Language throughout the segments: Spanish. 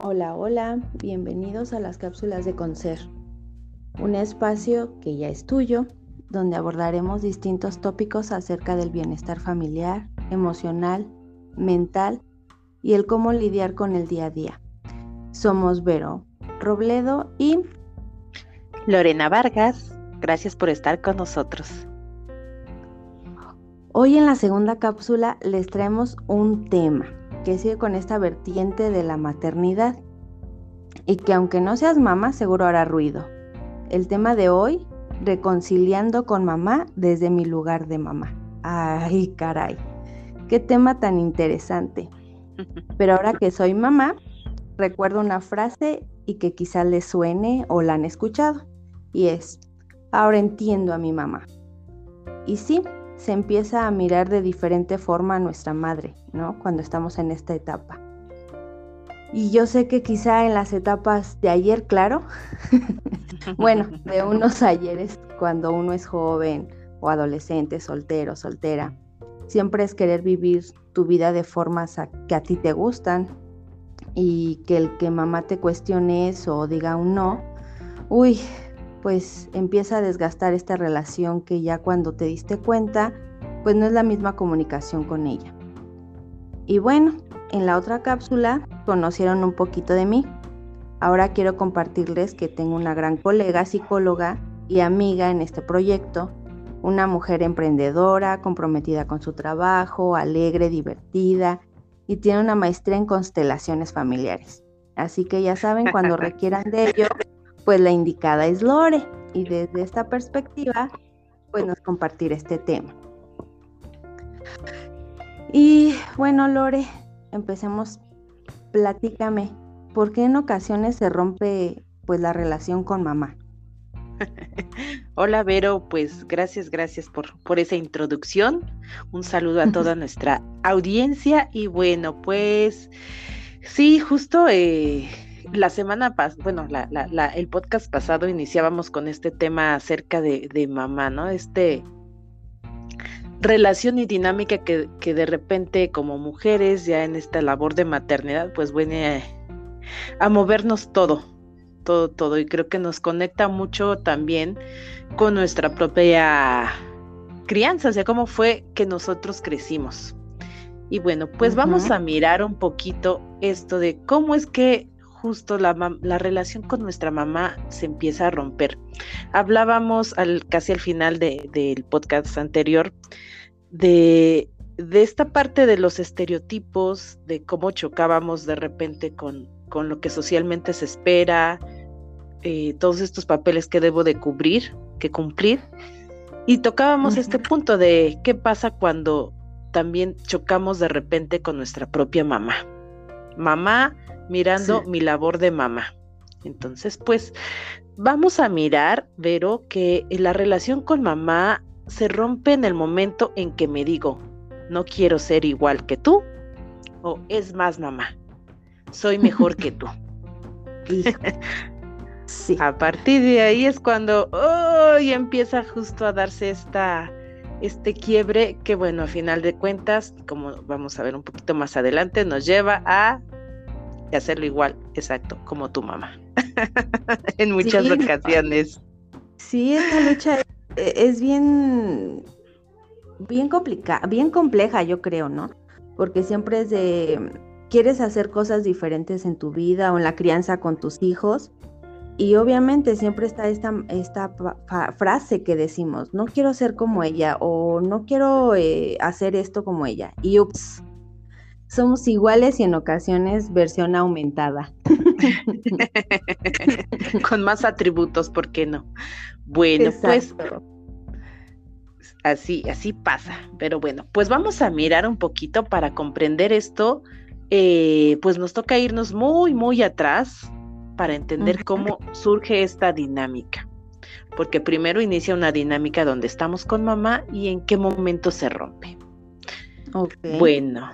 Hola, hola, bienvenidos a las cápsulas de Concer, un espacio que ya es tuyo, donde abordaremos distintos tópicos acerca del bienestar familiar, emocional, mental y el cómo lidiar con el día a día. Somos Vero Robledo y Lorena Vargas. Gracias por estar con nosotros. Hoy en la segunda cápsula les traemos un tema que sigue con esta vertiente de la maternidad y que aunque no seas mamá seguro hará ruido. El tema de hoy, reconciliando con mamá desde mi lugar de mamá. Ay, caray, qué tema tan interesante. Pero ahora que soy mamá, recuerdo una frase y que quizás les suene o la han escuchado. Y es, ahora entiendo a mi mamá. Y sí, se empieza a mirar de diferente forma a nuestra madre, ¿no? Cuando estamos en esta etapa. Y yo sé que quizá en las etapas de ayer, claro, bueno, de unos ayeres, cuando uno es joven o adolescente, soltero, soltera, siempre es querer vivir tu vida de formas que a ti te gustan y que el que mamá te cuestione eso o diga un no, uy, pues empieza a desgastar esta relación que ya cuando te diste cuenta, pues no es la misma comunicación con ella. Y bueno, en la otra cápsula conocieron un poquito de mí. Ahora quiero compartirles que tengo una gran colega psicóloga y amiga en este proyecto, una mujer emprendedora, comprometida con su trabajo, alegre, divertida y tiene una maestría en constelaciones familiares. Así que ya saben, cuando requieran de ello, pues la indicada es Lore y desde esta perspectiva pues nos compartir este tema. Y bueno, Lore, empecemos, platícame, ¿por qué en ocasiones se rompe pues la relación con mamá? Hola Vero, pues gracias, gracias por, por esa introducción. Un saludo a toda nuestra audiencia y bueno, pues sí, justo eh, la semana pasada, bueno, la, el podcast pasado iniciábamos con este tema acerca de, de mamá, ¿no? Este relación y dinámica que, que, de repente como mujeres ya en esta labor de maternidad pues viene a, a, movernos todo, todo, todo y creo que nos conecta mucho también con nuestra propia crianza, o sea, cómo fue que nosotros crecimos. Y bueno, pues uh -huh. vamos a mirar un poquito esto de cómo es que justo la, la, relación con nuestra mamá se empieza a romper. Hablábamos al, casi al final de, del podcast anterior de, de, esta parte de los estereotipos, de cómo chocábamos de repente con, con lo que socialmente se espera, eh, todos estos papeles que debo de cubrir, que cumplir. Y tocábamos uh -huh. este punto de qué pasa cuando también chocamos de repente con nuestra propia mamá. Mamá mirando sí. mi labor de mamá. Entonces, pues vamos a mirar, Vero, que la relación con mamá se rompe en el momento en que me digo, no quiero ser igual que tú, o es más mamá, soy mejor que tú. sí. A partir de ahí es cuando oh, empieza justo a darse esta, este quiebre que, bueno, a final de cuentas, como vamos a ver un poquito más adelante, nos lleva a hacerlo igual, exacto, como tu mamá. en muchas sí. ocasiones. Sí, esta lucha e, es bien, bien complicada, bien compleja, yo creo, ¿no? Porque siempre es de, quieres hacer cosas diferentes en tu vida o en la crianza con tus hijos. Y obviamente siempre está esta, esta frase que decimos, no quiero ser como ella o no quiero eh, hacer esto como ella. Y ups, somos iguales y en ocasiones versión aumentada. Con más atributos, ¿por qué no? Bueno, pues, Exacto. pues así, así pasa. Pero bueno, pues vamos a mirar un poquito para comprender esto. Eh, pues nos toca irnos muy, muy atrás para entender cómo surge esta dinámica. Porque primero inicia una dinámica donde estamos con mamá y en qué momento se rompe. Okay. Bueno,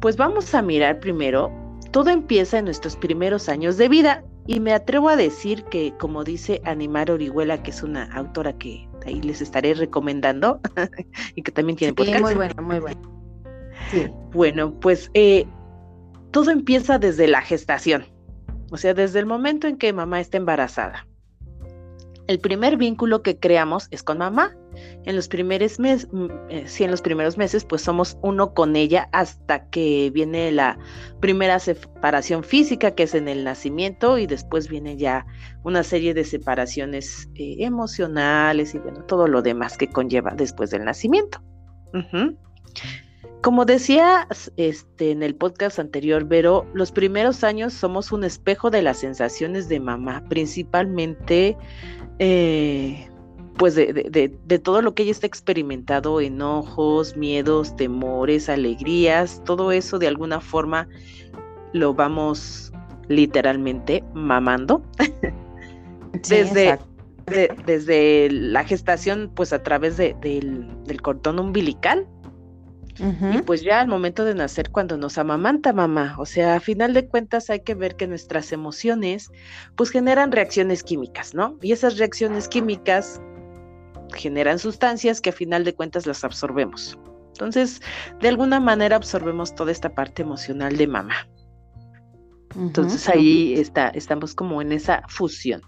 pues vamos a mirar primero, todo empieza en nuestros primeros años de vida y me atrevo a decir que, como dice Animar Orihuela, que es una autora que ahí les estaré recomendando y que también tiene sí, podcast. Muy bueno, muy bueno. Sí. Bueno, pues eh, todo empieza desde la gestación. O sea, desde el momento en que mamá está embarazada. El primer vínculo que creamos es con mamá. En los primeros meses, mm, eh, sí, en los primeros meses, pues somos uno con ella hasta que viene la primera separación física, que es en el nacimiento, y después viene ya una serie de separaciones eh, emocionales y bueno, todo lo demás que conlleva después del nacimiento. Como decía este, en el podcast anterior, Vero, los primeros años somos un espejo de las sensaciones de mamá, principalmente eh, pues de, todo lo que ella está experimentado, enojos, miedos, temores, alegrías, todo eso de alguna forma lo vamos literalmente mamando. desde, desde la gestación, pues a través del, del cordón umbilical y pues ya al momento de nacer, cuando nos amamanta mamá, o sea, a final de cuentas hay que ver que nuestras emociones pues generan reacciones químicas, ¿no? Y esas reacciones químicas generan sustancias que a final de cuentas las absorbemos. Entonces, de alguna manera absorbemos toda esta parte emocional de mamá. Entonces ahí está, estamos como en esa fusión.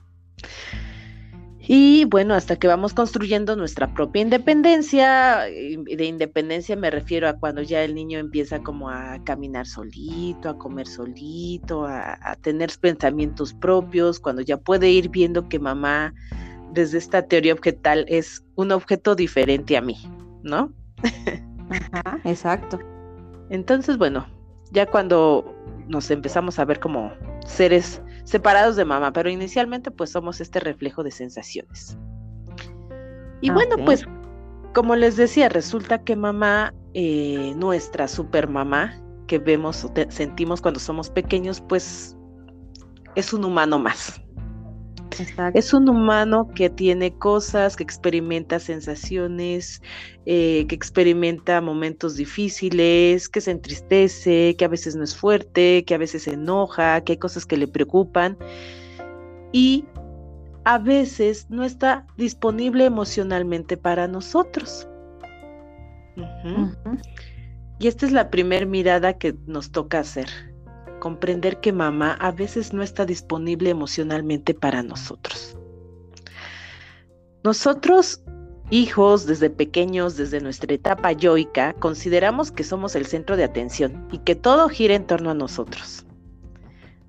Y bueno, hasta que vamos construyendo nuestra propia independencia, de independencia me refiero a cuando ya el niño empieza como a caminar solito, a comer solito, a, tener pensamientos propios, cuando ya puede ir viendo que mamá desde esta teoría objetal es un objeto diferente a mí, ¿no? Ajá, exacto. Entonces, bueno, ya cuando nos empezamos a ver como seres separados de mamá, pero inicialmente pues somos este reflejo de sensaciones. Y bueno, pues como les decía, resulta que mamá, eh, nuestra super mamá, que vemos, sentimos cuando somos pequeños, pues es un humano más. Es un humano que tiene cosas, que experimenta sensaciones, eh, que experimenta momentos difíciles, que se entristece, que a veces no es fuerte, que a veces se enoja, que hay cosas que le preocupan. Y a veces no está disponible emocionalmente para nosotros. Y esta es la primera mirada que nos toca hacer comprender que mamá a veces no está disponible emocionalmente para nosotros. Nosotros, hijos, desde pequeños, desde nuestra etapa yoica, consideramos que somos el centro de atención y que todo gira en torno a nosotros.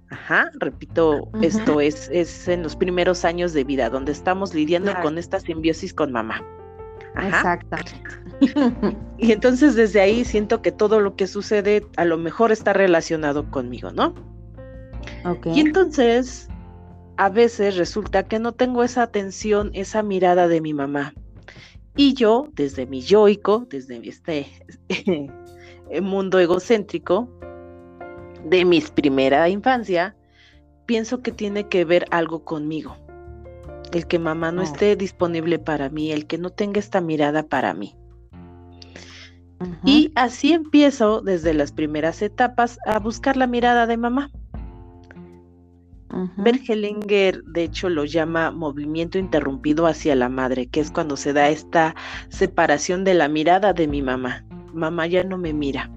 Ajá, repito, esto es, es en los primeros años de vida, donde estamos lidiando con esta simbiosis con mamá. Exactamente. y entonces desde ahí siento que todo lo que sucede a lo mejor está relacionado conmigo, ¿no? Y entonces a veces resulta que no tengo esa atención, esa mirada de mi mamá. Y yo, desde mi yoico, desde este mundo egocéntrico de mi primera infancia, pienso que tiene que ver algo conmigo el que mamá no esté disponible para mí, el que no tenga esta mirada para mí. Y así empiezo desde las primeras etapas a buscar la mirada de mamá. Bergelinger, de hecho, lo llama movimiento interrumpido hacia la madre, que es cuando se da esta separación de la mirada de mi mamá. Mamá ya no me mira.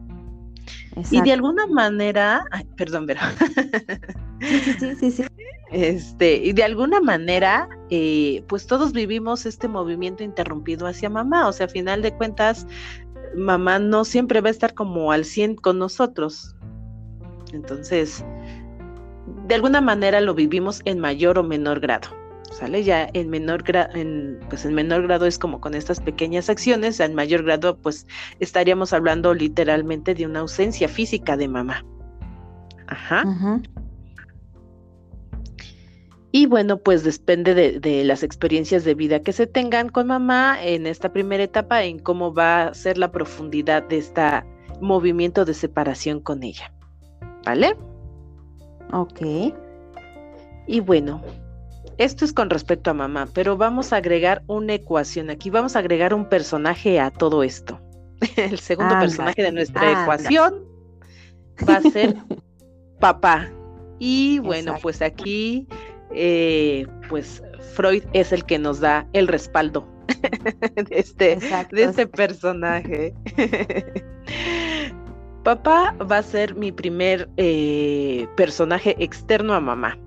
Y de alguna manera, perdón, pero. sí, sí, sí, sí. Este, y de alguna manera, eh, pues todos vivimos este movimiento interrumpido hacia mamá. O sea, a final de cuentas, mamá no siempre va a estar como al 100 con nosotros. Entonces, de alguna manera lo vivimos en mayor o menor grado. ¿Sale? Ya en menor grado, pues en menor grado es como con estas pequeñas acciones, en mayor grado pues estaríamos hablando literalmente de una ausencia física de mamá. Ajá. Y bueno, pues depende de, las experiencias de vida que se tengan con mamá en esta primera etapa, en cómo va a ser la profundidad de este movimiento de separación con ella. ¿Vale? Ok. Y bueno, esto es con respecto a mamá, pero vamos a agregar una ecuación aquí, vamos a agregar un personaje a todo esto. El segundo personaje de nuestra ecuación va a ser papá. Y bueno, pues aquí eh, pues Freud es el que nos da el respaldo de este, de este personaje. Papá va a ser mi primer eh, personaje externo a mamá.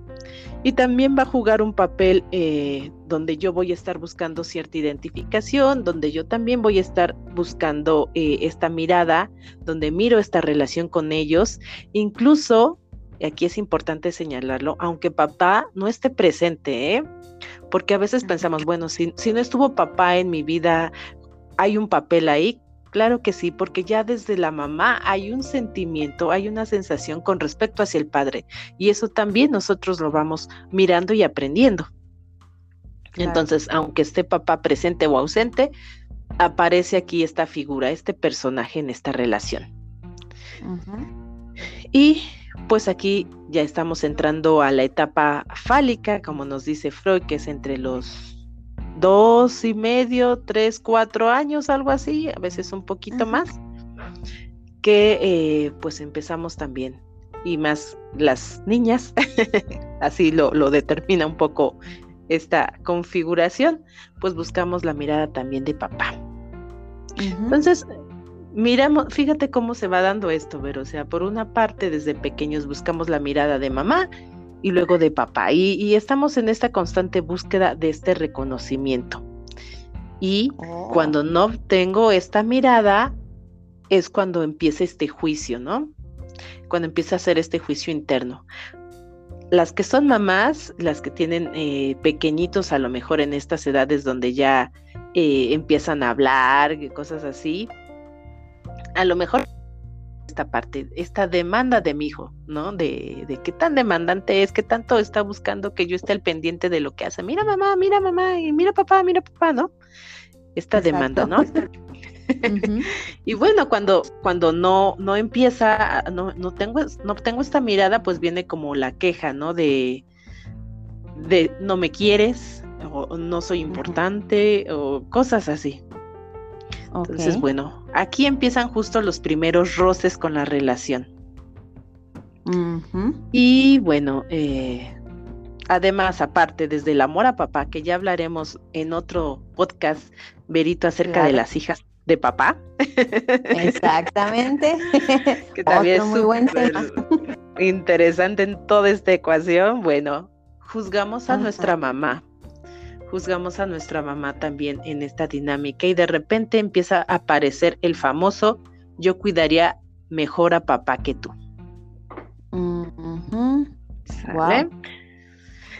Y también va a jugar un papel eh, donde yo voy a estar buscando cierta identificación, donde yo también voy a estar buscando eh, esta mirada, donde miro esta relación con ellos. Incluso, aquí es importante señalarlo, aunque papá no esté presente, ¿eh? porque a veces pensamos, bueno, si, si no estuvo papá en mi vida, hay un papel ahí, Claro que sí, porque ya desde la mamá hay un sentimiento, hay una sensación con respecto hacia el padre y eso también nosotros lo vamos mirando y aprendiendo. Entonces, aunque esté papá presente o ausente, aparece aquí esta figura, este personaje en esta relación. Y pues aquí ya estamos entrando a la etapa fálica, como nos dice Freud, que es entre los dos y medio, tres, cuatro años, algo así, a veces un poquito más, que eh, pues empezamos también, y más las niñas, así lo, lo determina un poco esta configuración, pues buscamos la mirada también de papá. Entonces, miramos, fíjate cómo se va dando esto, pero o sea, por una parte desde pequeños buscamos la mirada de mamá y luego de papá. Y, estamos en esta constante búsqueda de este reconocimiento. Y oh. cuando no tengo esta mirada, es cuando empieza este juicio, ¿no? Cuando empieza a hacer este juicio interno. Las que son mamás, las que tienen eh, pequeñitos a lo mejor en estas edades donde ya eh, empiezan a hablar, cosas así, a lo mejor esta parte, esta demanda de mi hijo, ¿no? De, de qué tan demandante es, qué tanto está buscando que yo esté al pendiente de lo que hace. Mira mamá, mira mamá, y mira papá, mira papá, ¿no? Esta demanda, ¿no? y bueno, cuando, cuando no, no empieza, no, no tengo, no tengo esta mirada, pues viene como la queja, ¿no? De, de no me quieres, o no soy importante, o cosas así. Entonces, bueno, aquí empiezan justo los primeros roces con la relación. Y bueno, eh, además, aparte, desde el amor a papá, que ya hablaremos en otro podcast, Verito, acerca de las hijas de papá. Exactamente. que también es muy buen interesante en toda esta ecuación. Bueno, juzgamos a nuestra mamá juzgamos a nuestra mamá también en esta dinámica y de repente empieza a aparecer el famoso yo cuidaría mejor a papá que tú.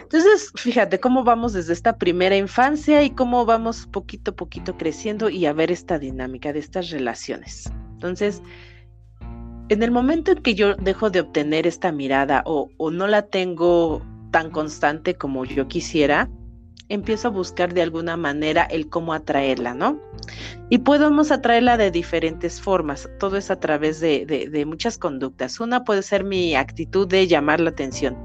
Entonces, fíjate cómo vamos desde esta primera infancia y cómo vamos poquito a poquito creciendo y a ver esta dinámica de estas relaciones. Entonces, en el momento en que yo dejo de obtener esta mirada o, o no la tengo tan constante como yo quisiera, empiezo a buscar de alguna manera el cómo atraerla, ¿no? Y podemos atraerla de diferentes formas, todo es a través de, muchas conductas. Una puede ser mi actitud de llamar la atención,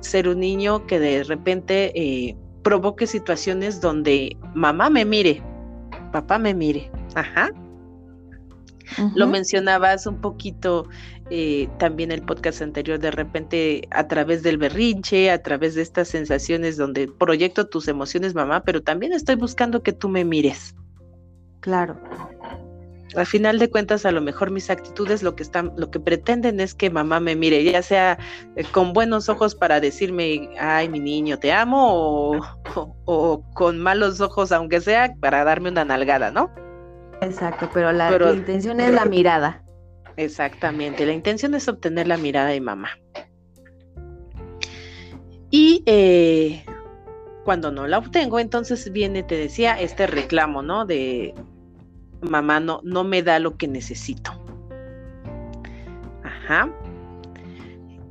ser un niño que de repente eh, provoque situaciones donde mamá me mire, papá me mire, ajá. Lo mencionabas un poquito eh, también el podcast anterior, de repente a través del berrinche, a través de estas sensaciones donde proyecto tus emociones, mamá, pero también estoy buscando que tú me mires. Claro. Al final de cuentas, a lo mejor mis actitudes lo que están, lo que pretenden es que mamá me mire, ya sea eh, con buenos ojos para decirme, ay, mi niño, te amo, o, con malos ojos, aunque sea, para darme una nalgada, ¿no? Exacto, pero la intención es la mirada. Exactamente, la intención es obtener la mirada de mamá. Y eh, cuando no la obtengo, entonces viene, te decía, este reclamo, ¿no? De mamá no, no me da lo que necesito. Ajá.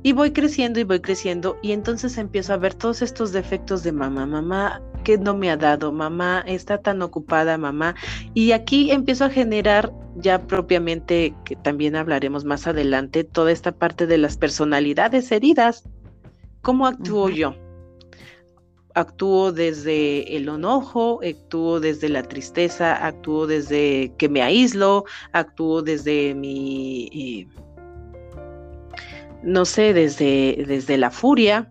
Y voy creciendo y voy creciendo y entonces empiezo a ver todos estos defectos de mamá. Mamá que no me ha dado, mamá está tan ocupada, mamá. Y aquí empiezo a generar ya propiamente, que también hablaremos más adelante, toda esta parte de las personalidades heridas. ¿Cómo actúo yo? Actúo desde el enojo, actúo desde la tristeza, actúo desde que me aíslo, actúo desde mi... Eh, no sé, desde, desde la furia,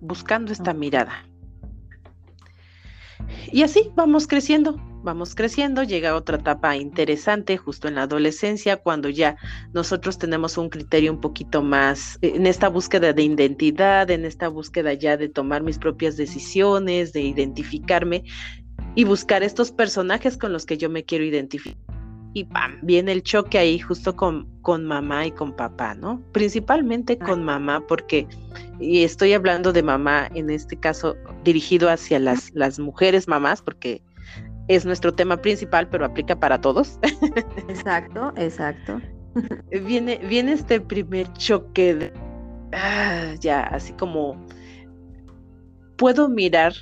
buscando esta mirada. Y así vamos creciendo, vamos creciendo, llega otra etapa interesante justo en la adolescencia, cuando ya nosotros tenemos un criterio un poquito más en esta búsqueda de identidad, en esta búsqueda ya de tomar mis propias decisiones, de identificarme y buscar estos personajes con los que yo me quiero identificar. Y ¡pam! viene el choque ahí justo con, con mamá y con papá, ¿no? Principalmente con mamá, porque, y estoy hablando de mamá en este caso dirigido hacia las, las mujeres mamás, porque es nuestro tema principal, pero aplica para todos. Exacto, exacto. viene, viene este primer choque de, ah, ya, así como puedo mirar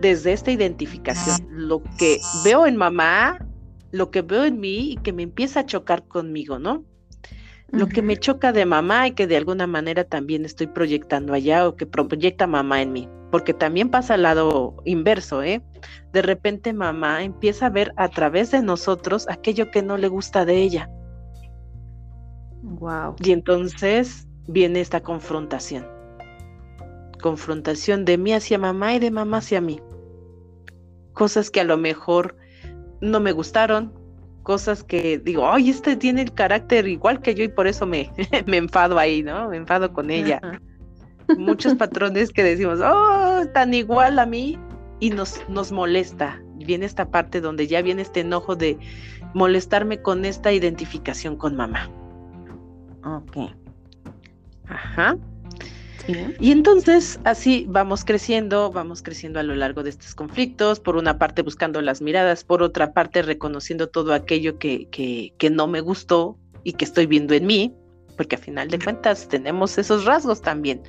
desde esta identificación lo que veo en mamá, lo que veo en mí y que me empieza a chocar conmigo, ¿no? Lo que me choca de mamá y que de alguna manera también estoy proyectando allá o que proyecta mamá en mí, porque también pasa al lado inverso, ¿eh? De repente mamá empieza a ver a través de nosotros aquello que no le gusta de ella. Wow. Y entonces viene esta confrontación. Confrontación de mí hacia mamá y de mamá hacia mí. Cosas que a lo mejor no me gustaron, cosas que digo, ay, este tiene el carácter igual que yo y por eso me, me enfado ahí, ¿no? Me enfado con ella. Muchos patrones que decimos, oh, tan igual a mí y nos, nos molesta. Viene esta parte donde ya viene este enojo de molestarme con esta identificación con mamá. Ok. Ajá. Y entonces así vamos creciendo, vamos creciendo a lo largo de estos conflictos, por una parte buscando las miradas, por otra parte reconociendo todo aquello que, que, que no me gustó y que estoy viendo en mí, porque a final de cuentas tenemos esos rasgos también.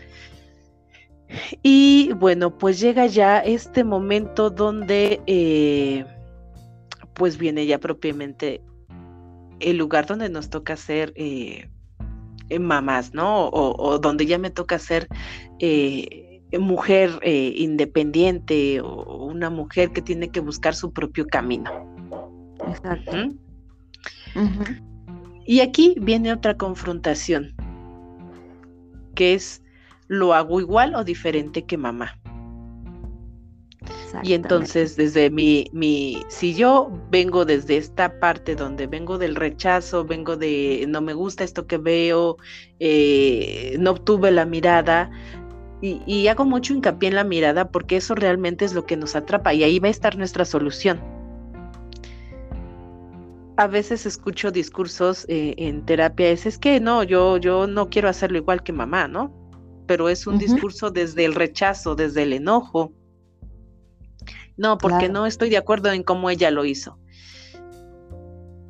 Y bueno, pues llega ya este momento donde eh, pues viene ya propiamente el lugar donde nos toca ser eh, mamás, ¿no? O, donde ya me toca ser eh, mujer independiente o una mujer que tiene que buscar su propio camino. Exacto. Y aquí viene otra confrontación, que es lo hago igual o diferente que mamá. Y entonces desde mi, mi, si yo vengo desde esta parte donde vengo del rechazo, vengo de no me gusta esto que veo, eh, no obtuve la mirada, y, y, hago mucho hincapié en la mirada porque eso realmente es lo que nos atrapa y ahí va a estar nuestra solución. A veces escucho discursos eh, en terapia, es, es que no, yo, yo no quiero hacerlo igual que mamá, ¿no? pero es un discurso desde el rechazo, desde el enojo. No, porque no estoy de acuerdo en cómo ella lo hizo.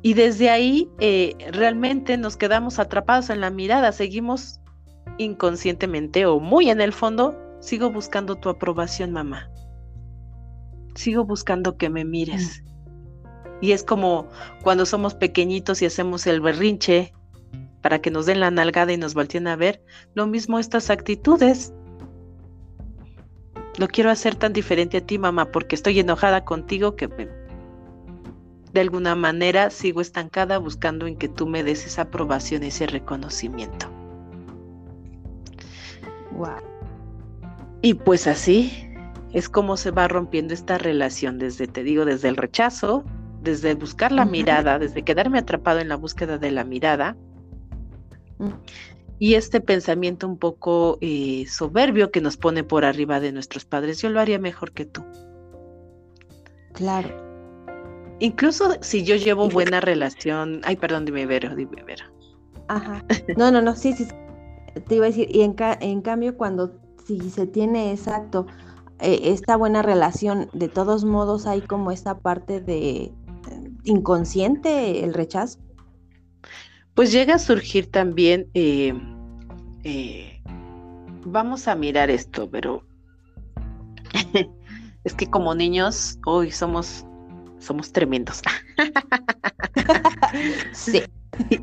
Y desde ahí eh, realmente nos quedamos atrapados en la mirada, seguimos inconscientemente o muy en el fondo, sigo buscando tu aprobación, mamá. Sigo buscando que me mires. Mm. Y es como cuando somos pequeñitos y hacemos el berrinche para que nos den la nalgada y nos volteen a ver. Lo mismo estas actitudes. No quiero hacer tan diferente a ti, mamá, porque estoy enojada contigo que de alguna manera sigo estancada buscando en que tú me des esa aprobación, ese reconocimiento. Wow. Y pues así es como se va rompiendo esta relación desde, te digo, desde el rechazo, desde buscar la mirada, desde quedarme atrapado en la búsqueda de la mirada, Mm. Y este pensamiento un poco eh, soberbio que nos pone por arriba de nuestros padres, yo lo haría mejor que tú. Claro. Incluso si yo llevo buena relación, ay, perdón, dime Vero, dime Vero. Ajá. No, no, no, sí, sí, te iba a decir, y en, en cambio cuando si se tiene exacto eh, esta buena relación, de todos modos hay como esta parte de eh, inconsciente, el rechazo pues llega a surgir también, eh, eh, vamos a mirar esto, pero es que como niños, hoy somos, somos tremendos. sí.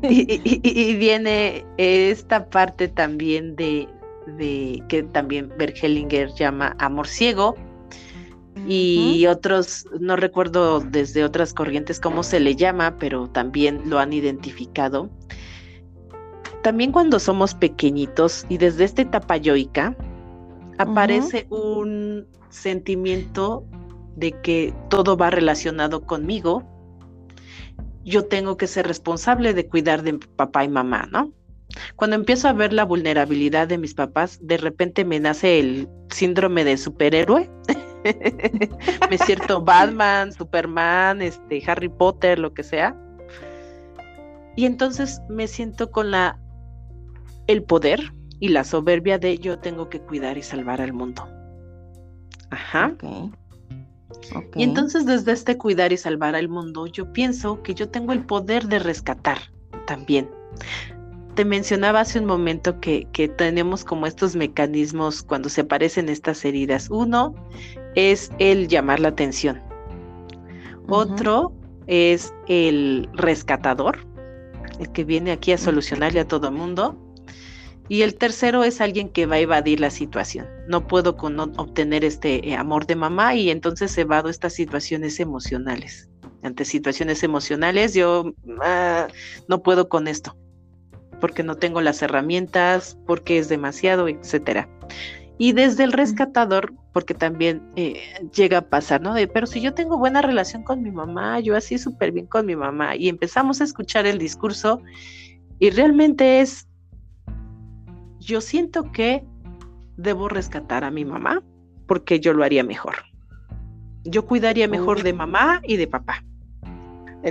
Y, viene esta parte también de, de que también Bergelinger llama amor ciego, y otros, no recuerdo desde otras corrientes cómo se le llama, pero también lo han identificado. También cuando somos pequeñitos y desde esta etapa yoica, aparece un sentimiento de que todo va relacionado conmigo, yo tengo que ser responsable de cuidar de papá y mamá, ¿no? Cuando empiezo a ver la vulnerabilidad de mis papás, de repente me nace el síndrome de superhéroe. me siento Batman, Superman, este, Harry Potter, lo que sea. Y entonces me siento con la el poder y la soberbia de yo tengo que cuidar y salvar al mundo. Ajá. Y entonces desde este cuidar y salvar al mundo, yo pienso que yo tengo el poder de rescatar también. Te mencionaba hace un momento que, tenemos como estos mecanismos cuando se aparecen estas heridas. Uno es el llamar la atención. Otro es el rescatador, el que viene aquí a solucionarle a todo mundo. Y el tercero es alguien que va a evadir la situación. No puedo con obtener este eh, amor de mamá y entonces evado estas situaciones emocionales. Ante situaciones emocionales yo ah, no puedo con esto porque no tengo las herramientas, porque es demasiado, etcétera. Y desde el rescatador, porque también eh, llega a pasar, ¿no? De, pero si yo tengo buena relación con mi mamá, yo así súper bien con mi mamá, y empezamos a escuchar el discurso, y realmente es, yo siento que debo rescatar a mi mamá porque yo lo haría mejor. Yo cuidaría mejor de mamá y de papá.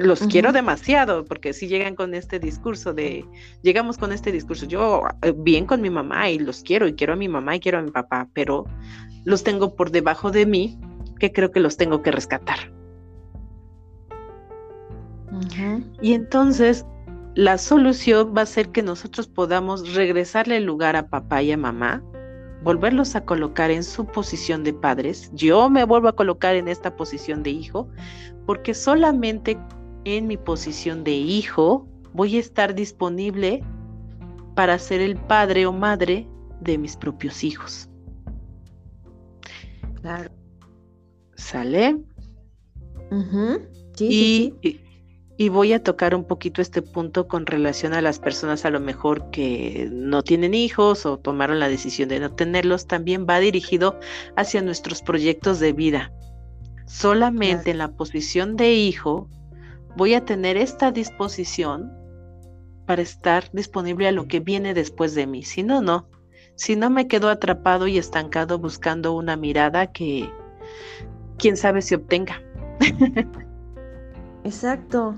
Los quiero demasiado, porque si llegan con este discurso de, llegamos con este discurso, yo eh, bien con mi mamá y los quiero y quiero a mi mamá y quiero a mi papá, pero los tengo por debajo de mí, que creo que los tengo que rescatar. Y entonces la solución va a ser que nosotros podamos regresarle el lugar a papá y a mamá, volverlos a colocar en su posición de padres. Yo me vuelvo a colocar en esta posición de hijo, porque solamente en mi posición de hijo voy a estar disponible para ser el padre o madre de mis propios hijos. Claro. ¿Sale? sí, sí y voy a tocar un poquito este punto con relación a las personas a lo mejor que no tienen hijos o tomaron la decisión de no tenerlos, también va dirigido hacia nuestros proyectos de vida. Solamente en la posición de hijo voy a tener esta disposición para estar disponible a lo que viene después de mí. Si no, no. Si no me quedo atrapado y estancado buscando una mirada que quién sabe si obtenga. Exacto.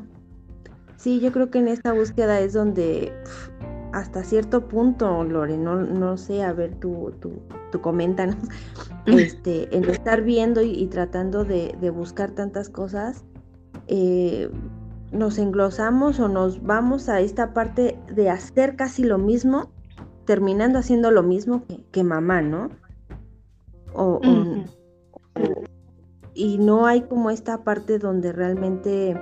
Sí, yo creo que en esta búsqueda es donde hasta cierto punto, Lore, no, no sé, a ver, tú, tú, tú coméntanos, este, en estar viendo y, tratando de, buscar tantas cosas, eh, nos englosamos o nos vamos a esta parte de hacer casi lo mismo, terminando haciendo lo mismo que, mamá, ¿no? o, y no hay como esta parte donde realmente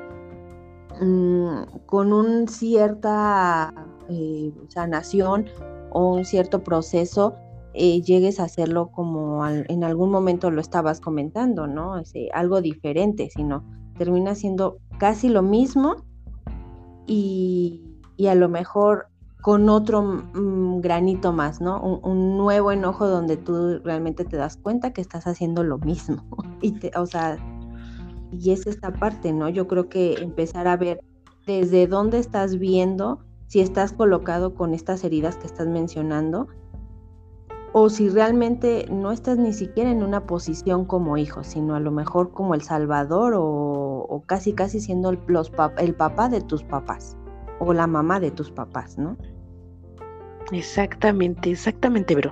mm, con un cierta eh, sanación o un cierto proceso eh, llegues a hacerlo como en algún momento lo estabas comentando, ¿no? algo diferente, sino termina siendo casi lo mismo y, y a lo mejor con otro mm, granito más, ¿no? Un, nuevo enojo donde tú realmente te das cuenta que estás haciendo lo mismo. Y te, o sea, y es esta parte, ¿no? Yo creo que empezar a ver desde dónde estás viendo, si estás colocado con estas heridas que estás mencionando, o si realmente no estás ni siquiera en una posición como hijo, sino a lo mejor como el salvador o, casi casi siendo el, el papá de tus papás o la mamá de tus papás, ¿no? Exactamente, exactamente, bro.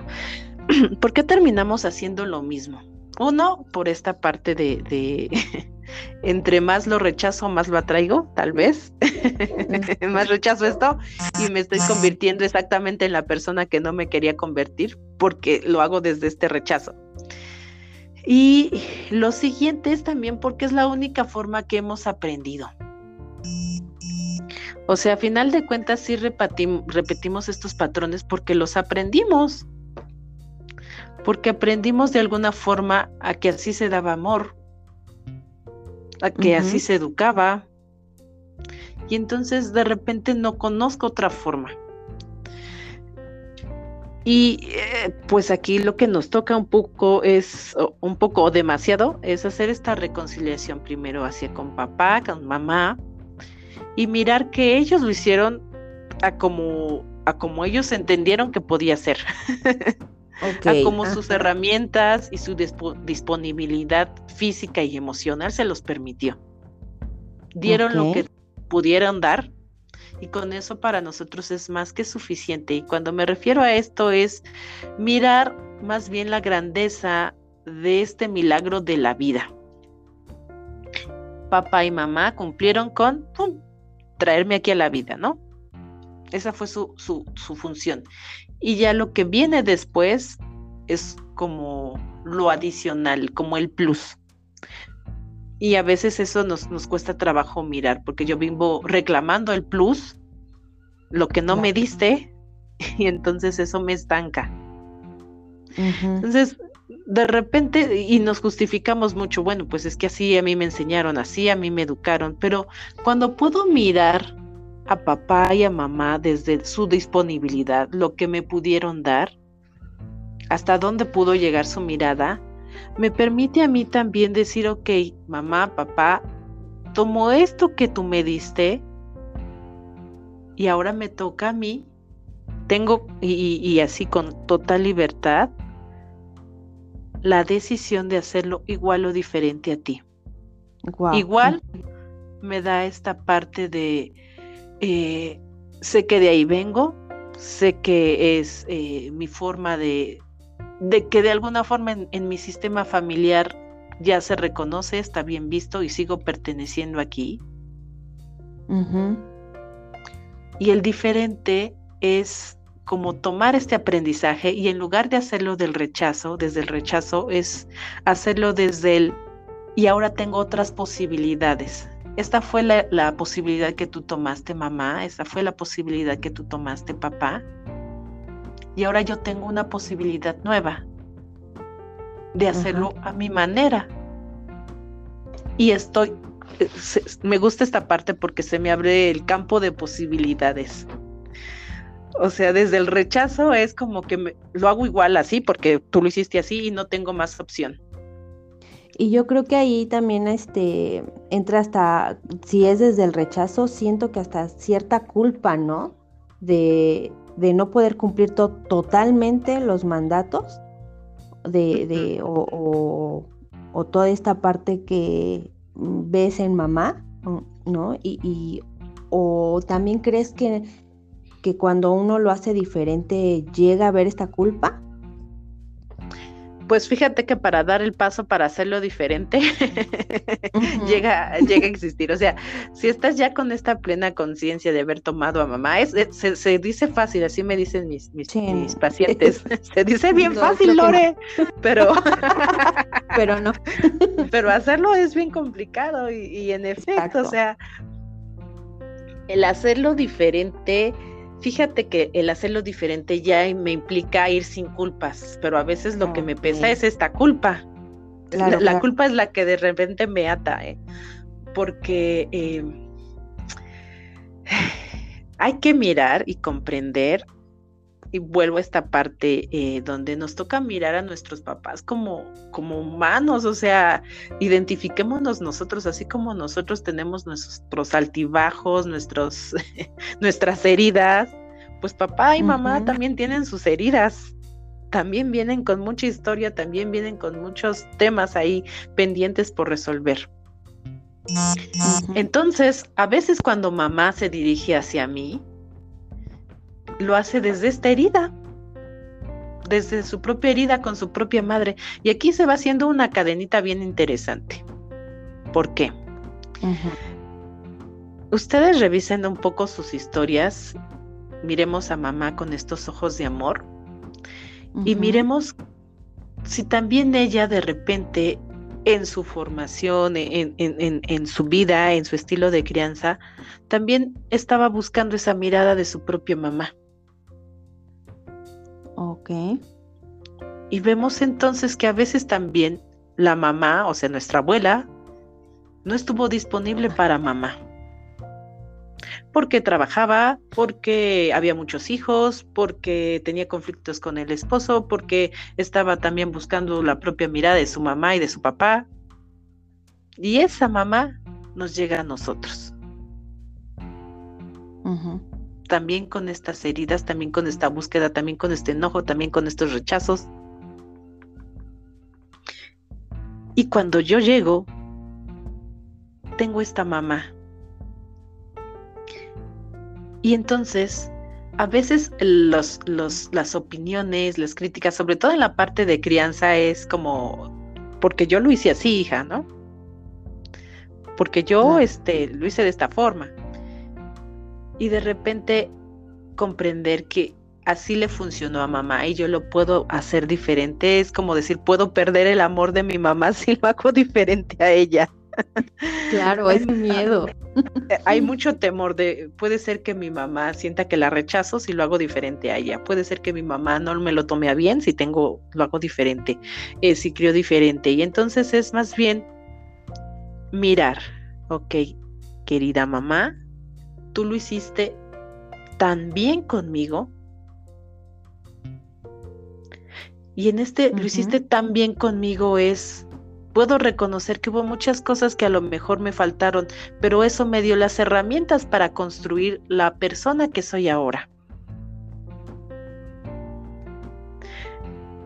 ¿Por qué terminamos haciendo lo mismo? Uno, por esta parte de, entre más lo rechazo, más lo atraigo, tal vez. más rechazo esto y me estoy convirtiendo exactamente en la persona que no me quería convertir porque lo hago desde este rechazo. Y lo siguiente es también porque es la única forma que hemos aprendido. O sea, a final de cuentas sí repetimos estos patrones porque los aprendimos. Porque aprendimos de alguna forma a que así se daba amor, a que así se educaba. Y entonces de repente no conozco otra forma. Y eh, pues aquí lo que nos toca un poco es, un poco o demasiado, es hacer esta reconciliación primero hacia con papá, con mamá, y mirar que ellos lo hicieron a como, a como ellos entendieron que podía ser. a como sus herramientas y su disponibilidad física y emocional se los permitió. Dieron lo que pudieron dar y con eso para nosotros es más que suficiente. Y cuando me refiero a esto es mirar más bien la grandeza de este milagro de la vida. Papá y mamá cumplieron con traerme aquí a la vida, ¿no? Esa fue su, su, su función. Y ya lo que viene después es como lo adicional, como el plus. Y a veces eso nos, nos cuesta trabajo mirar, porque yo vivo reclamando el plus, lo que no me diste, y entonces eso me estanca. Entonces, de repente, y nos justificamos mucho, bueno, pues es que así a mí me enseñaron, así a mí me educaron, pero cuando puedo mirar a papá y a mamá desde su disponibilidad, lo que me pudieron dar, hasta dónde pudo llegar su mirada, me permite a mí también decir, ok, mamá, papá, tomo esto que tú me diste y ahora me toca a mí, tengo, y, así con total libertad, la decisión de hacerlo igual o diferente a ti. Igual me da esta parte de, eh, sé que de ahí vengo, sé que es eh, mi forma de, de que de alguna forma en, mi sistema familiar ya se reconoce, está bien visto y sigo perteneciendo aquí. Y el diferente es como tomar este aprendizaje y en lugar de hacerlo del rechazo, desde el rechazo, es hacerlo desde el, y ahora tengo otras posibilidades. Esta fue la, la posibilidad que tú tomaste, mamá, esta fue la posibilidad que tú tomaste, papá y ahora yo tengo una posibilidad nueva de hacerlo a mi manera. Y estoy, eh, me gusta esta parte porque se me abre el campo de posibilidades. O sea, desde el rechazo es como que lo hago igual así porque tú lo hiciste así y no tengo más opción. Y yo creo que ahí también este entra hasta si es desde el rechazo, siento que hasta cierta culpa, ¿no? De de no poder cumplir totalmente los mandatos de, o, toda esta parte que ves en mamá, ¿no? Y, o también crees que, que cuando uno lo hace diferente llega a ver esta culpa pues fíjate que para dar el paso para hacerlo diferente, llega, llega a existir. O sea, si estás ya con esta plena conciencia de haber tomado a mamá, es, se, dice fácil, así me dicen mis, mis, pacientes. se dice bien fácil, Lore, pero, pero no. pero hacerlo es bien complicado y, en efecto, o sea, el hacerlo diferente Fíjate que el hacerlo diferente ya me implica ir sin culpas, pero a veces lo que me pesa es esta culpa. la, culpa es la que de repente me ata, ¿eh? porque em, hay que mirar y comprender y vuelvo a esta parte eh, donde nos toca mirar a nuestros papás como, como humanos, o sea, identifiquémonos nosotros, así como nosotros tenemos nuestros altibajos, nuestros, nuestras heridas, pues papá y mamá también tienen sus heridas, también vienen con mucha historia, también vienen con muchos temas ahí pendientes por resolver. Entonces, a veces cuando mamá se dirige hacia mí, lo hace desde esta herida, desde su propia herida con su propia madre. Y aquí se va haciendo una cadenita bien interesante. ¿Por qué? Ustedes revisen un poco sus historias, miremos a mamá con estos ojos de amor y miremos si también ella de repente en su formación, en, en, su vida, en su estilo de crianza, también estaba buscando esa mirada de su propia mamá. Ok. Y vemos entonces que a veces también la mamá, o sea, nuestra abuela, no estuvo disponible para mamá. porque trabajaba, porque había muchos hijos, porque tenía conflictos con el esposo, porque estaba también buscando la propia mirada de su mamá y de su papá. Y esa mamá nos llega a nosotros. También con estas heridas, también con esta búsqueda, también con este enojo, también con estos rechazos. Y cuando yo llego, tengo esta mamá y entonces, a veces los, los, las opiniones, las críticas, sobre todo en la parte de crianza, es como, porque yo lo hice así, hija, ¿no? Porque yo este, lo hice de esta forma. Y de repente comprender que así le funcionó a mamá y yo lo puedo hacer diferente, es como decir, puedo perder el amor de mi mamá si lo hago diferente a ella. Claro, es miedo. Eh, hay mucho temor de, puede ser que mi mamá sienta que la rechazo si lo hago diferente a ella, puede ser que mi mamá no me lo tome a bien si tengo, lo hago diferente, eh, si creo diferente. Y entonces es más bien mirar, ok, querida mamá, tú lo hiciste tan bien conmigo. Y en este, lo hiciste tan bien conmigo es Puedo reconocer que hubo muchas cosas que a lo mejor me faltaron, pero eso me dio las herramientas para construir la persona que soy ahora.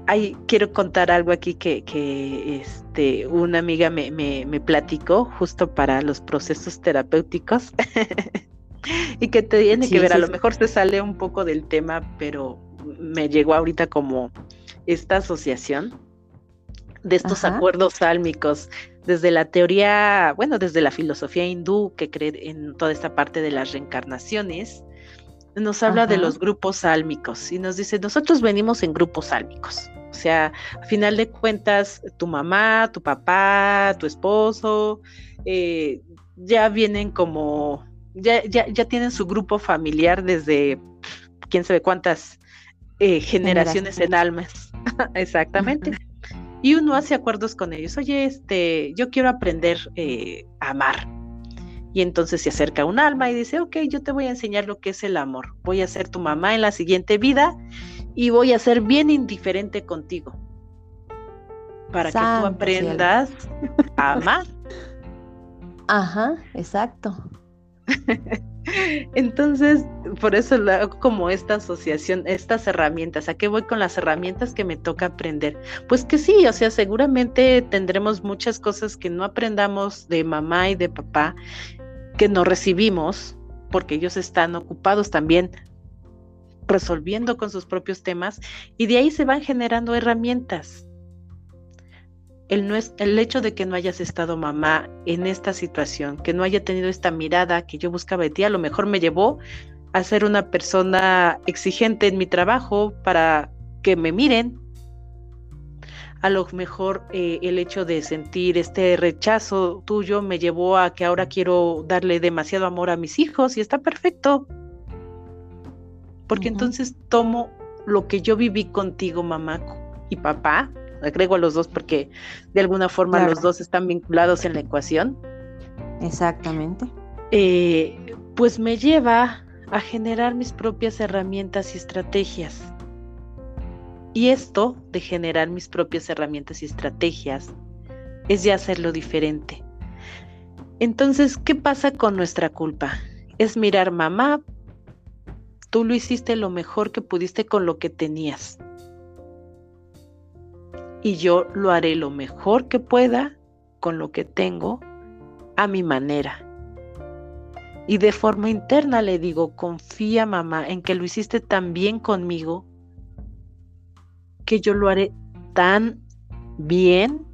Ay, quiero contar algo aquí que, que este, una amiga me, me, platicó justo para los procesos terapéuticos y que tiene que ver, a lo mejor se sale un poco del tema, pero me llegó ahorita como esta asociación de estos acuerdos sálmicos, desde la teoría, bueno, desde la filosofía hindú que cree en toda esta parte de las reencarnaciones, nos habla de los grupos sálmicos y nos dice, nosotros venimos en grupos sálmicos. O sea, a final de cuentas, tu mamá, tu papá, tu esposo, eh, ya vienen como, ya, ya, ya, tienen su grupo familiar desde quién sabe cuántas eh, generaciones en almas. Exactamente y uno hace acuerdos con ellos. Oye, este, yo quiero aprender eh, a amar. Y entonces se acerca un alma y dice, ok, yo te voy a enseñar lo que es el amor. Voy a ser tu mamá en la siguiente vida y voy a ser bien indiferente contigo. Para que tú aprendas a amar. Ajá, exacto. Entonces, por eso hago como esta asociación, estas herramientas. ¿A qué voy con las herramientas que me toca aprender? Pues que sí, o sea, seguramente tendremos muchas cosas que no aprendamos de mamá y de papá, que no recibimos, porque ellos están ocupados también resolviendo con sus propios temas, y de ahí se van generando herramientas el, no es, el hecho de que no hayas estado mamá en esta situación, que no haya tenido esta mirada que yo buscaba de ti, a lo mejor me llevó a ser una persona exigente en mi trabajo para que me miren. A lo mejor eh, el hecho de sentir este rechazo tuyo me llevó a que ahora quiero darle demasiado amor a mis hijos y está perfecto. Porque entonces tomo lo que yo viví contigo, mamá y papá, agrego a los dos porque de alguna forma los dos están vinculados en la ecuación. Exactamente. Eh, pues me lleva a generar mis propias herramientas y estrategias. Y esto de generar mis propias herramientas y estrategias es ya hacerlo diferente. Entonces, ¿qué pasa con nuestra culpa? Es mirar, mamá, tú lo hiciste lo mejor que pudiste con lo que tenías y yo lo haré lo mejor que pueda con lo que tengo a mi manera. Y de forma interna le digo, confía mamá en que lo hiciste tan bien conmigo que yo lo haré tan bien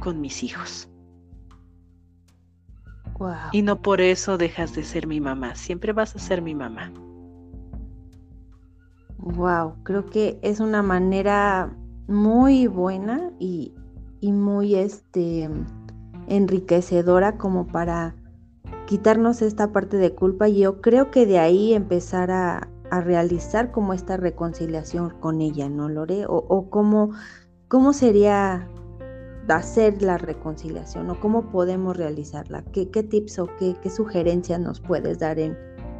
con mis hijos. Y no por eso dejas de ser mi mamá, siempre vas a ser mi mamá. Wow, creo que es una manera muy buena y, muy este, enriquecedora como para quitarnos esta parte de culpa y yo creo que de ahí empezar a, realizar como esta reconciliación con ella, ¿no, Lore? O, o cómo, cómo sería hacer la reconciliación o cómo podemos realizarla. ¿Qué, qué tips o qué, qué, sugerencias nos puedes dar en,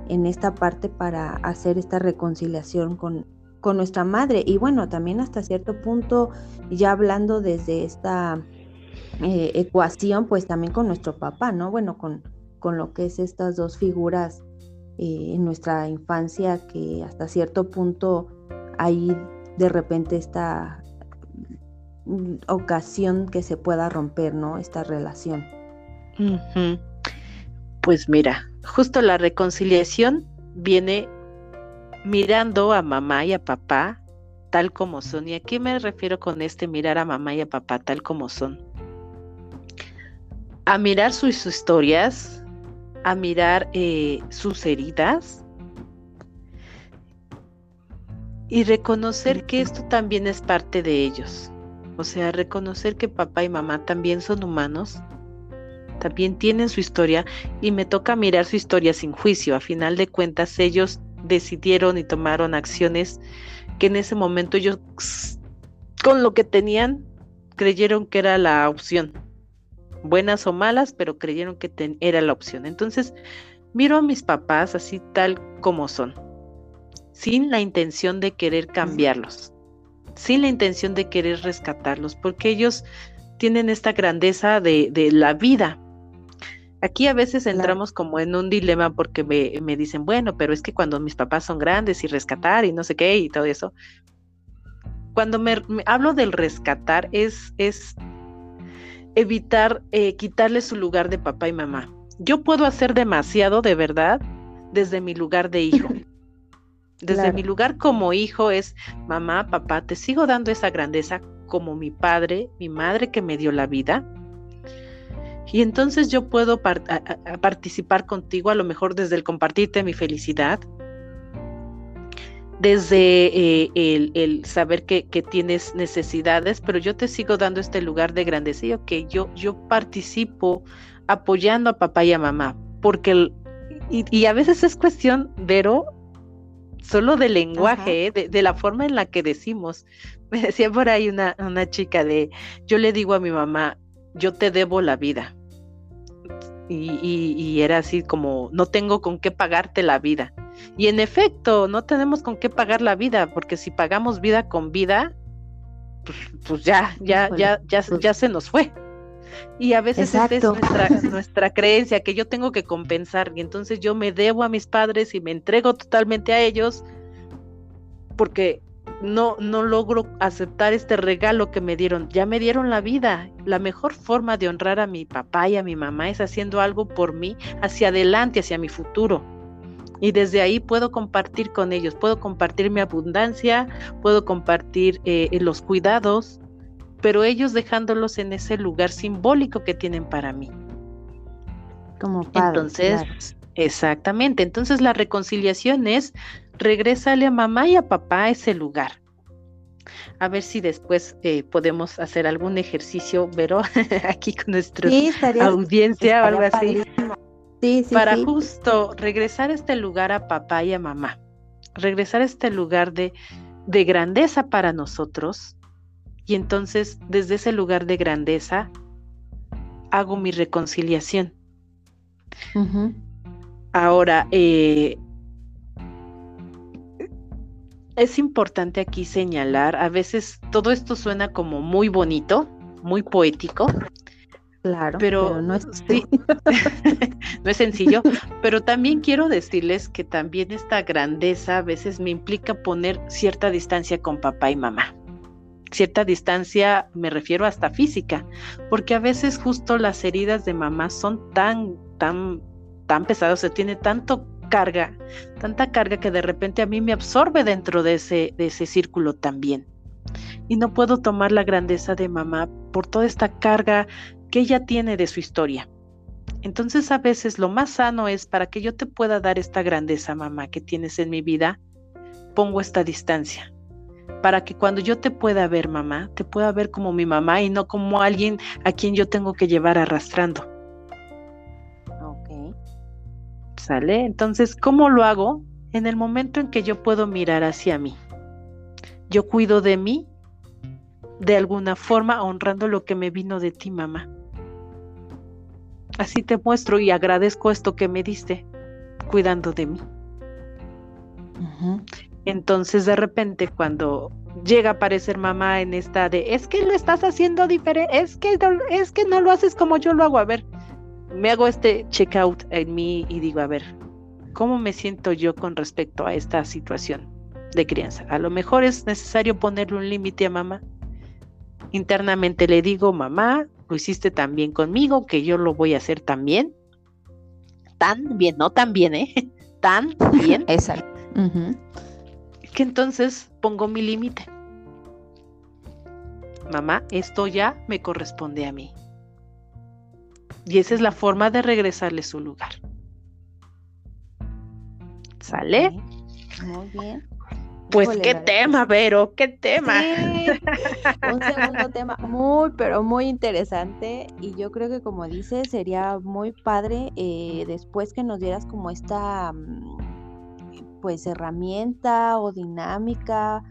en esta parte para hacer esta reconciliación con, con nuestra madre. Y bueno, también hasta cierto punto, ya hablando desde esta eh, ecuación, pues también con nuestro papá, ¿no? Bueno, con, con lo que es estas dos figuras eh, en nuestra infancia que hasta cierto punto hay de repente esta mm, ocasión que se pueda romper, ¿no? Esta relación. Pues mira, justo la reconciliación viene mirando a mamá y a papá tal como son. ¿Y a qué me refiero con este mirar a mamá y a papá tal como son? A mirar sus historias, a mirar eh, sus heridas y reconocer que esto también es parte de ellos. O sea, reconocer que papá y mamá también son humanos, también tienen su historia y me toca mirar su historia sin juicio. A final de cuentas, ellos decidieron y tomaron acciones que en ese momento ellos, con lo que tenían, creyeron que era la opción buenas o malas, pero creyeron que era la opción. Entonces, miro a mis papás así tal como son, sin la intención de querer cambiarlos, sin la intención de querer rescatarlos, porque ellos tienen esta grandeza de, la vida. Aquí a veces entramos como en un dilema porque me, me, dicen, bueno, pero es que cuando mis papás son grandes y rescatar y no sé qué y todo eso. Cuando me, me hablo del rescatar es, es evitar eh, quitarle su lugar de papá y mamá. Yo puedo hacer demasiado de verdad desde mi lugar de hijo. Desde mi lugar como hijo es, mamá, papá, te sigo dando esa grandeza como mi padre, mi madre que me dio la vida. Y entonces yo puedo participar contigo, a lo mejor desde el compartirte mi felicidad, desde eh, el, saber que, tienes necesidades, pero yo te sigo dando este lugar de grandeza y que yo, yo participo apoyando a papá y a mamá, porque, y, a veces es cuestión, Vero, solo del lenguaje, ¿eh? de, la forma en la que decimos. Me decía por ahí una, una chica de, yo le digo a mi mamá, yo te debo la vida. Y, y, era así como, no tengo con qué pagarte la vida. Y en efecto, no tenemos con qué pagar la vida, porque si pagamos vida con vida, pues, pues ya, ya, ya, ya, pues ya se nos fue. Y a veces esa es nuestra, nuestra creencia, que yo tengo que compensar, y entonces yo me debo a mis padres y me entrego totalmente a ellos, porque no, no logro aceptar este regalo que me dieron. Ya me dieron la vida. La mejor forma de honrar a mi papá y a mi mamá es haciendo algo por mí hacia adelante, hacia mi futuro. Y desde ahí puedo compartir con ellos, puedo compartir mi abundancia, puedo compartir eh, los cuidados, pero ellos dejándolos en ese lugar simbólico que tienen para mí. Como padre, Entonces, exactamente. Entonces la reconciliación es regrésale a mamá y a papá a ese lugar. A ver si después eh, podemos hacer algún ejercicio, Vero, aquí con nuestra audiencia o algo así para justo regresar a este lugar a papá y a mamá, regresar a este lugar de, de grandeza para nosotros. Y entonces, desde ese lugar de grandeza, hago mi reconciliación. Ahora, eh, es importante aquí señalar, a veces todo esto suena como muy bonito, muy poético, Claro, pero, no, es, no es sencillo, pero también quiero decirles que también esta grandeza a veces me implica poner cierta distancia con papá y mamá. Cierta distancia me refiero hasta física, porque a veces justo las heridas de mamá son tan, tan, tan pesadas, se tiene tanto carga, tanta carga que de repente a mí me absorbe dentro de ese, de ese círculo también. Y no puedo tomar la grandeza de mamá por toda esta carga que ella tiene de su historia. Entonces a veces lo más sano es para que yo te pueda dar esta grandeza, mamá, que tienes en mi vida, pongo esta distancia. Para que cuando yo te pueda ver, mamá, te pueda ver como mi mamá y no como alguien a quien yo tengo que llevar arrastrando. ¿Sale? Entonces, ¿cómo lo hago? En el momento en que yo puedo mirar hacia mí. Yo cuido de mí de alguna forma honrando lo que me vino de ti, mamá. Así te muestro y agradezco esto que me diste, cuidando de mí. Entonces de repente cuando llega a aparecer mamá en esta de es que lo estás haciendo diferente, es que es que no lo haces como yo lo hago, a ver, me hago este check out en mí y digo, a ver, ¿cómo me siento yo con respecto a esta situación de crianza? A lo mejor es necesario ponerle un límite a mamá. Internamente le digo, mamá, lo hiciste tan bien conmigo que yo lo voy a hacer también. Tan bien, no tan bien, ¿eh? Tan bien. Exacto. Que entonces pongo mi límite. Mamá, esto ya me corresponde a mí. Y esa es la forma de regresarle su lugar. ¿Sale? Muy bien. Pues qué tema, Vero, qué tema. un segundo tema muy, pero muy interesante. Y yo creo que como dices, sería muy padre eh, después que nos dieras como esta mm, pues herramienta o dinámica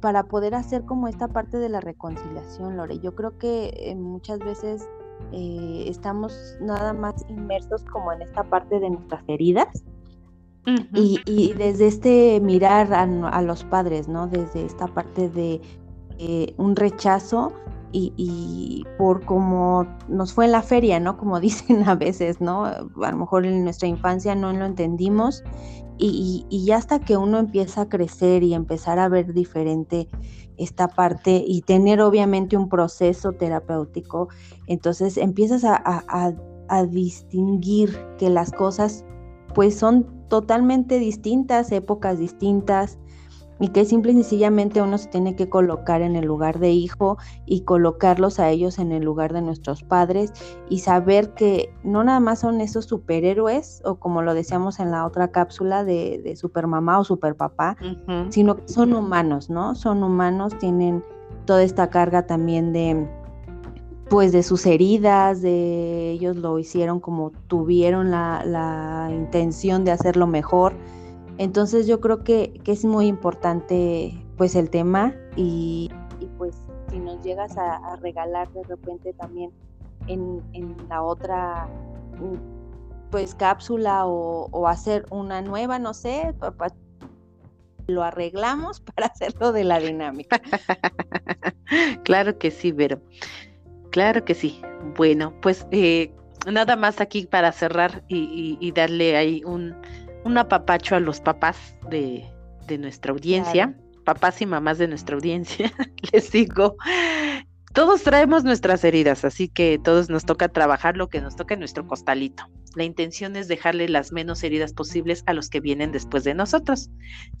para poder hacer como esta parte de la reconciliación, Lore. Yo creo que eh, muchas veces eh, estamos nada más inmersos como en esta parte de nuestras heridas. y, desde este mirar a, los padres, ¿no? Desde esta parte de eh, un rechazo y, por como nos fue en la feria, ¿no? Como dicen a veces, ¿no? A lo mejor en nuestra infancia no lo entendimos y, y ya hasta que uno empieza a crecer y empezar a ver diferente esta parte y tener obviamente un proceso terapéutico, entonces empiezas a, distinguir que las cosas pues son totalmente distintas, épocas distintas, y que simple y sencillamente uno se tiene que colocar en el lugar de hijo y colocarlos a ellos en el lugar de nuestros padres y saber que no nada más son esos superhéroes o como lo decíamos en la otra cápsula de, de supermamá o superpapá, sino que son humanos, ¿no? Son humanos, tienen toda esta carga también de pues de sus heridas, de ellos lo hicieron como tuvieron la, la intención de hacerlo mejor entonces yo creo que, es muy importante pues el tema y, pues si nos llegas a, regalar de repente también en, la otra pues cápsula o, hacer una nueva, no sé, lo arreglamos para hacerlo de la dinámica. claro que sí, Vero. Claro que sí. Bueno, pues eh, nada más aquí para cerrar y darle ahí un, un apapacho a los papás de, nuestra audiencia, papás y mamás de nuestra audiencia, les digo, todos traemos nuestras heridas, así que todos nos toca trabajar lo que nos toca en nuestro costalito. La intención es dejarle las menos heridas posibles a los que vienen después de nosotros.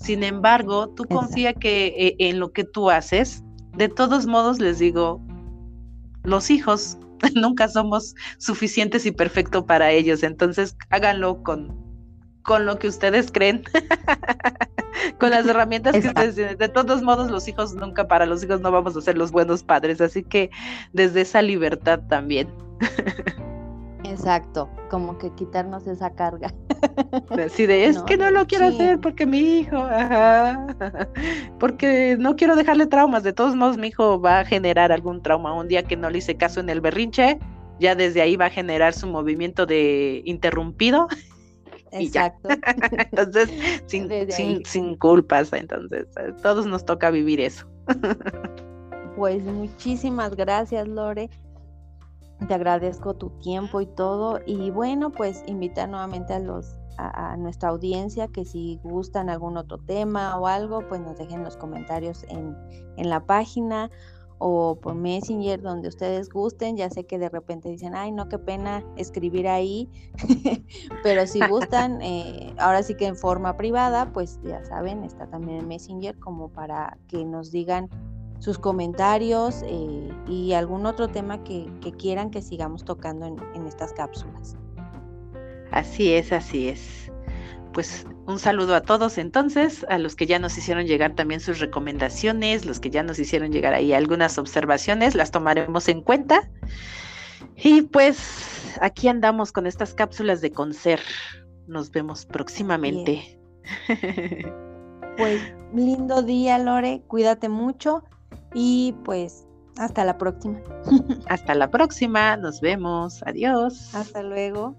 Sin embargo, tú confía que eh, en lo que tú haces, de todos modos les digo, los hijos nunca somos suficientes y perfectos para ellos, entonces háganlo con con lo que ustedes creen, con las herramientas que ustedes tienen. De todos modos, los hijos nunca, para los hijos no vamos a ser los buenos padres, así que desde esa libertad también. Exacto, como que quitarnos esa carga. Así de, es que no lo quiero hacer porque mi hijo, ajá, porque no quiero dejarle traumas. De todos modos, mi hijo va a generar algún trauma. Un día que no le hice caso en el berrinche, ya desde ahí va a generar su movimiento de interrumpido Exacto. entonces, sin, sin, culpas, entonces, todos nos toca vivir eso. pues muchísimas gracias, Lore. Te agradezco tu tiempo y todo. Y bueno, pues invitar nuevamente a los a, nuestra audiencia que si gustan algún otro tema o algo, pues nos dejen los comentarios en, en la página o por Messenger, donde ustedes gusten. Ya sé que de repente dicen, ay, no, qué pena escribir ahí, pero si gustan, eh, ahora sí que en forma privada, pues ya saben, está también en Messenger como para que nos digan sus comentarios eh, y algún otro tema que, quieran que sigamos tocando en estas cápsulas. Así es, así es pues un saludo a todos entonces, a los que ya nos hicieron llegar también sus recomendaciones, los que ya nos hicieron llegar ahí algunas observaciones, las tomaremos en cuenta. Y pues aquí andamos con estas cápsulas de Concer. Nos vemos próximamente. Pues lindo día, Lore, cuídate mucho y pues hasta la próxima. Hasta la próxima, nos vemos, adiós. Hasta luego.